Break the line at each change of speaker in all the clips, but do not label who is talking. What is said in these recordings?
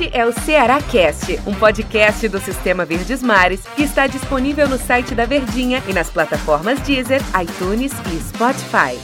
Este é o Ceará Cast, um podcast do Sistema Verdes Mares que está disponível no site da Verdinha e nas plataformas Deezer, iTunes e Spotify.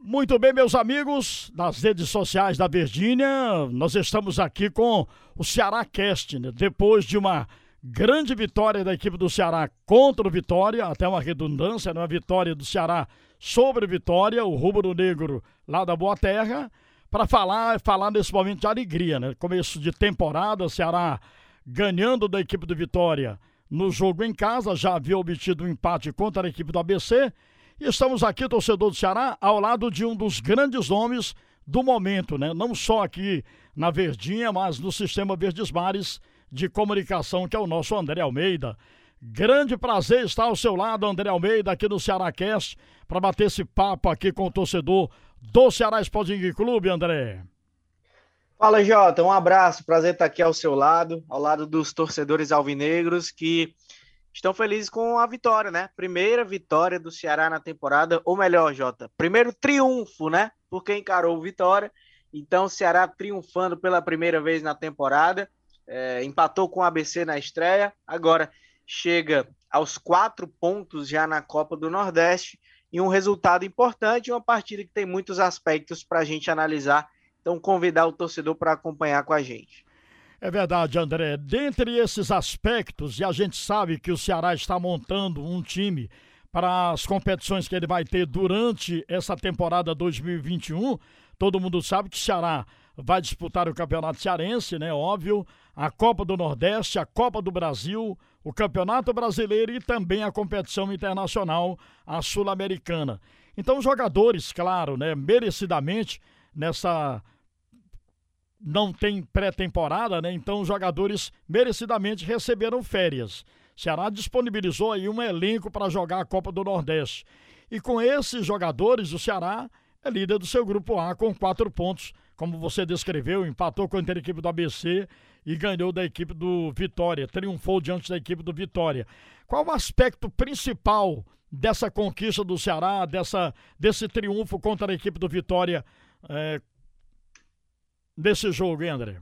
Muito bem, meus amigos, nas redes sociais da Verdinha, nós estamos aqui com o Ceará Cast, né? depois de uma grande vitória da equipe do Ceará contra o Vitória, até uma redundância, uma vitória do Ceará sobre Vitória, o rubro-negro lá da Boa Terra, para falar, falar nesse momento de alegria, né? Começo de temporada, Ceará ganhando da equipe do Vitória no jogo em casa, já havia obtido um empate contra a equipe do ABC. E estamos aqui, torcedor do Ceará, ao lado de um dos grandes nomes do momento, né? Não só aqui na Verdinha, mas no sistema Verdes Mares de comunicação, que é o nosso André Almeida. Grande prazer estar ao seu lado, André Almeida, aqui no Ceará Cast, para bater esse papo aqui com o torcedor do Ceará Sporting Clube, André.
Fala, Jota, um abraço, prazer estar aqui ao seu lado, ao lado dos torcedores alvinegros que estão felizes com a vitória, né? Primeira vitória do Ceará na temporada, ou melhor, Jota, primeiro triunfo, né? Porque encarou o Vitória. Então, o Ceará triunfando pela primeira vez na temporada, é, empatou com o ABC na estreia, agora chega aos quatro pontos já na Copa do Nordeste e um resultado importante, uma partida que tem muitos aspectos para a gente analisar. Então, convidar o torcedor para acompanhar com a gente.
É verdade, André. Dentre esses aspectos, e a gente sabe que o Ceará está montando um time para as competições que ele vai ter durante essa temporada 2021, todo mundo sabe que o Ceará vai disputar o Campeonato Cearense, né? Óbvio, a Copa do Nordeste, a Copa do Brasil, o Campeonato Brasileiro e também a competição internacional, a Sul-Americana. Então, os jogadores, claro, né, merecidamente nessa não tem pré-temporada, né? Então os jogadores merecidamente receberam férias. Ceará disponibilizou aí um elenco para jogar a Copa do Nordeste. E com esses jogadores, o Ceará é líder do seu grupo A com quatro pontos, como você descreveu, empatou contra a equipe do ABC e ganhou da equipe do Vitória, triunfou diante da equipe do Vitória. Qual o aspecto principal dessa conquista do Ceará, dessa, desse triunfo contra a equipe do Vitória é, desse jogo, hein, André?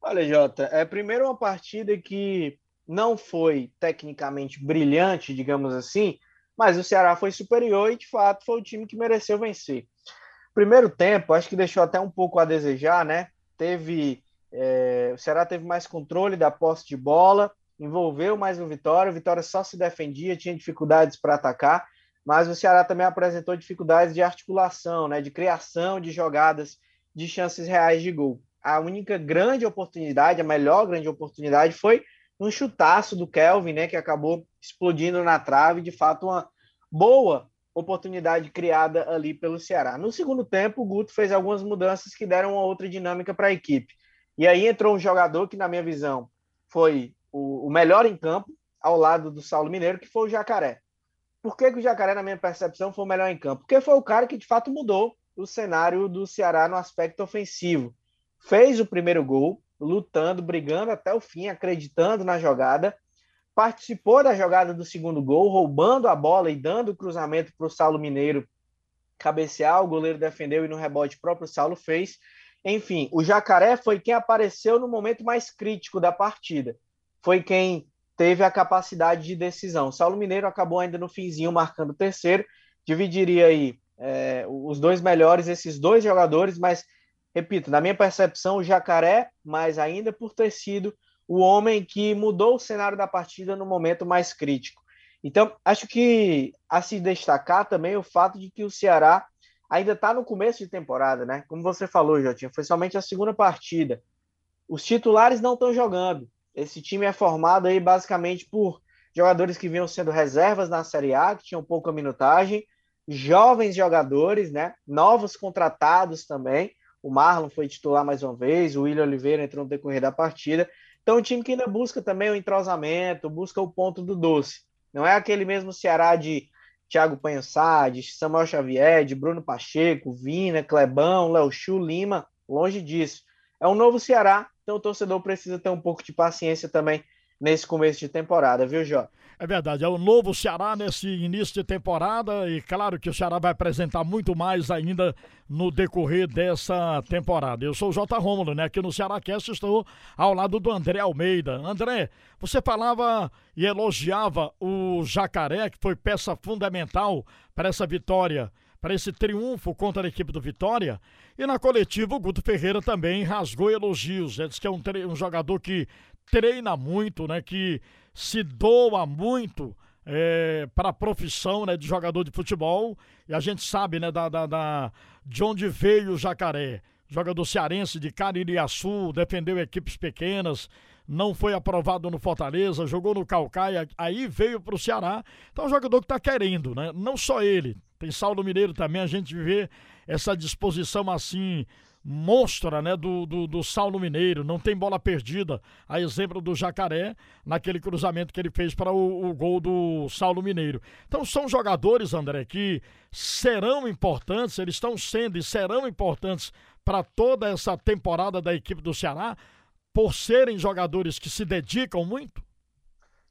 Olha, Jota, é primeiro uma partida que não foi tecnicamente brilhante, digamos assim, mas o Ceará foi superior e, de fato, foi o time que mereceu vencer. Primeiro tempo, acho que deixou até um pouco a desejar, né? Teve. É, o Ceará teve mais controle da posse de bola, envolveu mais o Vitória, o Vitória só se defendia, tinha dificuldades para atacar, mas o Ceará também apresentou dificuldades de articulação, né? De criação de jogadas de chances reais de gol. A única grande oportunidade, a melhor grande oportunidade foi um chutaço do Kelvin, né, que acabou explodindo na trave, de fato uma boa oportunidade criada ali pelo Ceará. No segundo tempo, o Guto fez algumas mudanças que deram uma outra dinâmica para a equipe. E aí entrou um jogador que, na minha visão, foi o, o, melhor em campo, ao lado do Saulo Mineiro, que foi o Jacaré. Por que, que o Jacaré, na minha percepção, foi o melhor em campo? Porque foi o cara que, de fato, mudou o cenário do Ceará no aspecto ofensivo. Fez o primeiro gol, lutando, brigando até o fim, acreditando na jogada. Participou da jogada do segundo gol, roubando a bola e dando o cruzamento para o Saulo Mineiro cabecear. O goleiro defendeu e no rebote o próprio Saulo fez. Enfim, o Jacaré foi quem apareceu no momento mais crítico da partida. Foi quem teve a capacidade de decisão. O Saulo Mineiro acabou ainda no finzinho marcando o terceiro. Dividiria aí é, os dois melhores, esses dois jogadores, mas repito, na minha percepção, o Jacaré, mais ainda por ter sido o homem que mudou o cenário da partida no momento mais crítico. Então, acho que a se destacar também o fato de que o Ceará ainda está no começo de temporada, né? Como você falou, Jotinha, foi somente a segunda partida. Os titulares não estão jogando. Esse time é formado aí basicamente por jogadores que vinham sendo reservas na Série A, que tinham pouca minutagem, jovens jogadores, né? Novos contratados também. O Marlon foi titular mais uma vez, o William Oliveira entrou no decorrer da partida. Então, um time que ainda busca também o entrosamento, busca o ponto do doce. Não é aquele mesmo Ceará de Thiago Panhassá, de Samuel Xavier, de Bruno Pacheco, Vina, Clebão, Léo Chu, Lima, longe disso. É um novo Ceará, então o torcedor precisa ter um pouco de paciência também nesse começo de temporada, viu, Jó?
É verdade, é o novo Ceará nesse início de temporada e claro que o Ceará vai apresentar muito mais ainda no decorrer dessa temporada. Eu sou o J. Rômulo, né? Aqui no Ceará Cast estou ao lado do André Almeida. André, você falava e elogiava o Jacaré, que foi peça fundamental para essa vitória para esse triunfo contra a equipe do Vitória. E na coletiva, o Guto Ferreira também rasgou elogios. Ele disse que é um, um jogador que treina muito, né? Que se doa muito é, para a profissão né, de jogador de futebol. E a gente sabe né, da, da, da de onde veio o Jacaré. Jogador cearense de Caririaçu, defendeu equipes pequenas, não foi aprovado no Fortaleza, jogou no Calcaia, aí veio para o Ceará. Então é um jogador que está querendo, né? Não só ele, tem Saulo Mineiro também, a gente vê essa disposição assim monstra né, do, do, do, Saulo Mineiro, não tem bola perdida, a exemplo do Jacaré, naquele cruzamento que ele fez para o, o, gol do Saulo Mineiro. Então são jogadores, André, que serão importantes, eles estão sendo e serão importantes para toda essa temporada da equipe do Ceará, por serem jogadores que se dedicam muito?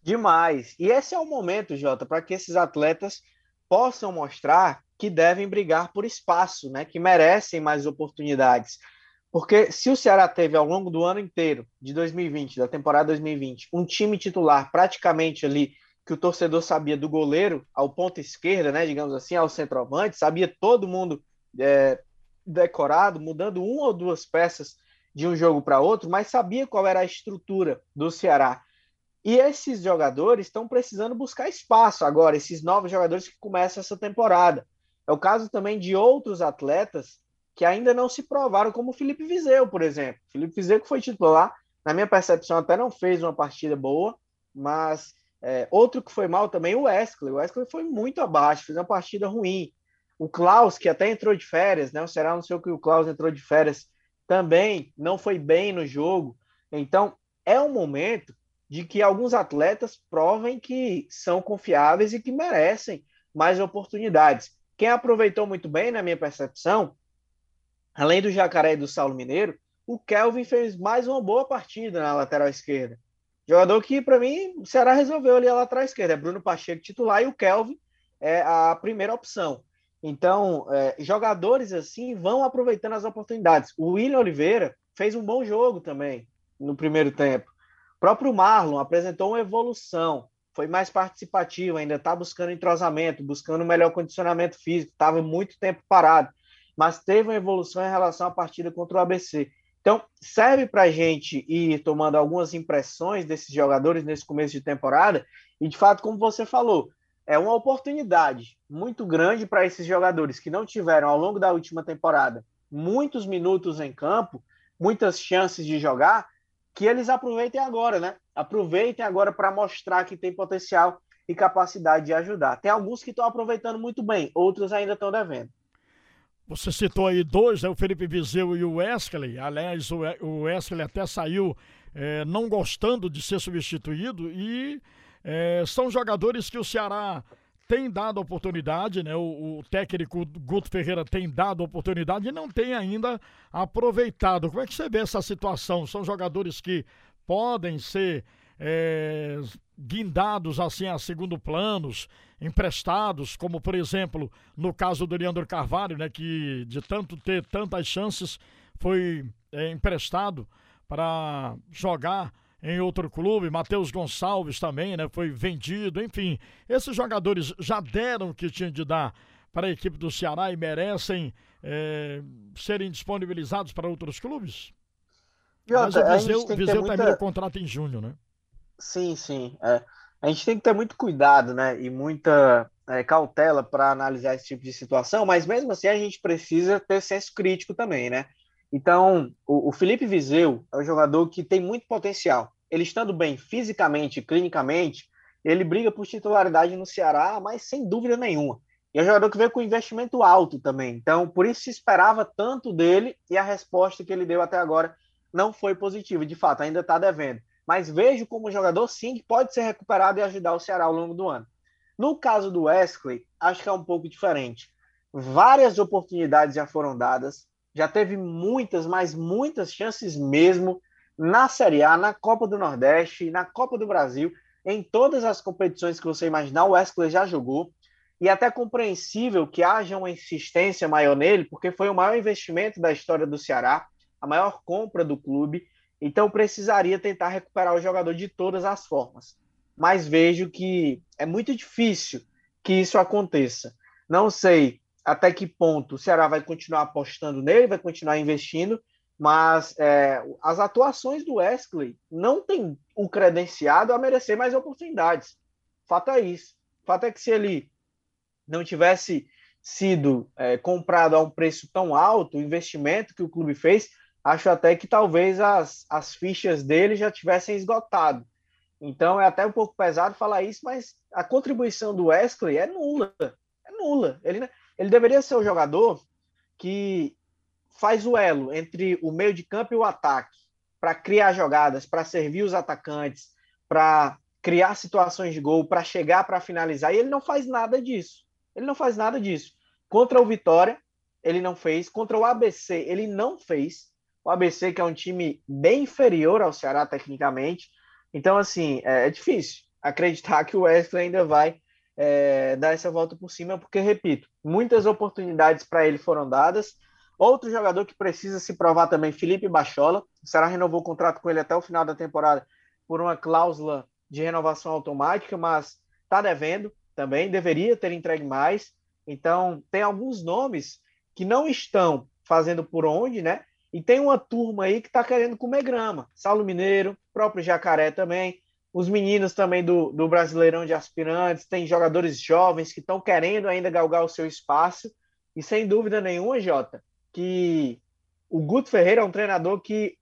Demais. E esse é o momento, Jota, para que esses atletas possam mostrar que devem brigar por espaço, né? Que merecem mais oportunidades. Porque se o Ceará teve ao longo do ano inteiro, de 2020, da temporada 2020, um time titular praticamente ali que o torcedor sabia do goleiro ao ponto esquerda, né, digamos assim, ao centroavante, sabia todo mundo é, decorado, mudando uma ou duas peças de um jogo para outro, mas sabia qual era a estrutura do Ceará. E esses jogadores estão precisando buscar espaço agora, esses novos jogadores que começam essa temporada. É o caso também de outros atletas que ainda não se provaram, como o Felipe Vizeu, por exemplo. Felipe Vizeu, que foi titular, na minha percepção, até não fez uma partida boa, mas é, outro que foi mal também, o Wesley. O Wesley foi muito abaixo, fez uma partida ruim. O Klaus, que até entrou de férias, né? O Ceará não sei o que o Klaus entrou de férias, também não foi bem no jogo. Então, é um momento de que alguns atletas provem que são confiáveis e que merecem mais oportunidades. Quem aproveitou muito bem, na minha percepção, além do Jacaré e do Saulo Mineiro, o Kelvin fez mais uma boa partida na lateral esquerda. Jogador que, para mim, o Ceará resolveu ali a lateral esquerda. É Bruno Pacheco titular e o Kelvin é a primeira opção. Então, é, jogadores assim vão aproveitando as oportunidades. O William Oliveira fez um bom jogo também no primeiro tempo. Próprio Marlon apresentou uma evolução, foi mais participativo, ainda está buscando entrosamento, buscando melhor condicionamento físico, estava muito tempo parado, mas teve uma evolução em relação à partida contra o ABC. Então, serve para a gente ir tomando algumas impressões desses jogadores nesse começo de temporada, e de fato, como você falou, é uma oportunidade muito grande para esses jogadores que não tiveram ao longo da última temporada muitos minutos em campo, muitas chances de jogar, que eles aproveitem agora, né? Aproveitem agora para mostrar que tem potencial e capacidade de ajudar. Tem alguns que estão aproveitando muito bem, outros ainda estão devendo.
Você citou aí dois, né? o Felipe Vizeu e o Wesley. Aliás, o Wesley até saiu é, não gostando de ser substituído e é, são jogadores que o Ceará tem dado oportunidade, né? O, o, técnico Guto Ferreira tem dado oportunidade e não tem ainda aproveitado. Como é que você vê essa situação? São jogadores que podem ser é, guindados assim a segundo planos, emprestados, como por exemplo no caso do Leandro Carvalho, né? Que de tanto ter tantas chances foi é, emprestado para jogar em outro clube, Matheus Gonçalves também, né? Foi vendido, enfim. Esses jogadores já deram o que tinham de dar para a equipe do Ceará e merecem é, serem disponibilizados para outros clubes? Mas o Viseu, Viseu muita... termina o contrato em junho, né?
Sim, sim. É. A gente tem que ter muito cuidado, né? E muita é, cautela para analisar esse tipo de situação, mas mesmo assim a gente precisa ter senso crítico também, né? Então, o, o Felipe Viseu é um jogador que tem muito potencial. Ele estando bem fisicamente, clinicamente, ele briga por titularidade no Ceará, mas sem dúvida nenhuma. E é um jogador que veio com investimento alto também. Então, por isso se esperava tanto dele e a resposta que ele deu até agora não foi positiva. De fato, ainda está devendo. Mas vejo como jogador, sim, que pode ser recuperado e ajudar o Ceará ao longo do ano. No caso do Wesley, acho que é um pouco diferente. Várias oportunidades já foram dadas já teve muitas, mas muitas chances mesmo, na Série A, na Copa do Nordeste, na Copa do Brasil, em todas as competições que você imaginar, o Wesley já jogou. E é até compreensível que haja uma insistência maior nele, porque foi o maior investimento da história do Ceará, a maior compra do clube. Então precisaria tentar recuperar o jogador de todas as formas. Mas vejo que é muito difícil que isso aconteça. Não sei até que ponto o Ceará vai continuar apostando nele, vai continuar investindo, mas é, as atuações do Wesley não tem o credenciado a merecer mais oportunidades. Fato é isso. Fato é que se ele não tivesse sido é, comprado a um preço tão alto, o investimento que o clube fez, acho até que talvez as, as fichas dele já tivessem esgotado. Então é até um pouco pesado falar isso, mas a contribuição do Wesley é nula. É nula. Ele, ele deveria ser o jogador que faz o elo entre o meio de campo e o ataque para criar jogadas, para servir os atacantes, para criar situações de gol, para chegar para finalizar. E ele não faz nada disso. Ele não faz nada disso. Contra o Vitória, ele não fez. Contra o ABC, ele não fez. O ABC, que é um time bem inferior ao Ceará tecnicamente. Então, assim, é, é difícil acreditar que o Wesley ainda vai é, dar essa volta por cima, porque, repito, muitas oportunidades para ele foram dadas. Outro jogador que precisa se provar também, Felipe Bachola. O Ceará renovou o contrato com ele até o final da temporada por uma cláusula de renovação automática, mas está devendo também, deveria ter entregue mais. Então, tem alguns nomes que não estão fazendo por onde, né? E tem uma turma aí que está querendo comer grama. Saulo Mineiro, próprio Jacaré também, os meninos também do, do Brasileirão de Aspirantes, tem jogadores jovens que estão querendo ainda galgar o seu espaço. E sem dúvida nenhuma, Jota, que o Guto Ferreira é um treinador que,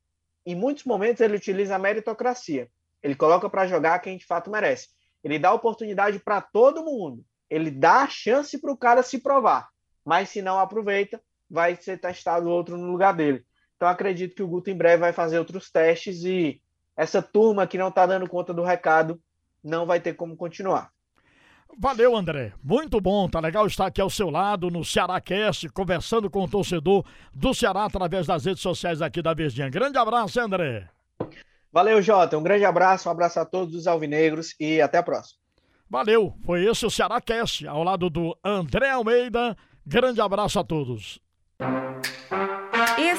em muitos momentos, ele utiliza a meritocracia. Ele coloca para jogar quem de fato merece. Ele dá oportunidade para todo mundo. Ele dá chance para o cara se provar. Mas se não aproveita, vai ser testado outro no lugar dele. Então acredito que o Guto em breve vai fazer outros testes e essa turma que não está dando conta do recado não vai ter como continuar.
Valeu, André. Muito bom, tá legal estar aqui ao seu lado no Ceará Cast, conversando com o torcedor do Ceará através das redes sociais aqui da Verdinha. Grande abraço, André.
Valeu, Jota. Um grande abraço, um abraço a todos os alvinegros e até a próxima.
Valeu. Foi esse o Ceará Cast, ao lado do André Almeida. Grande abraço a todos.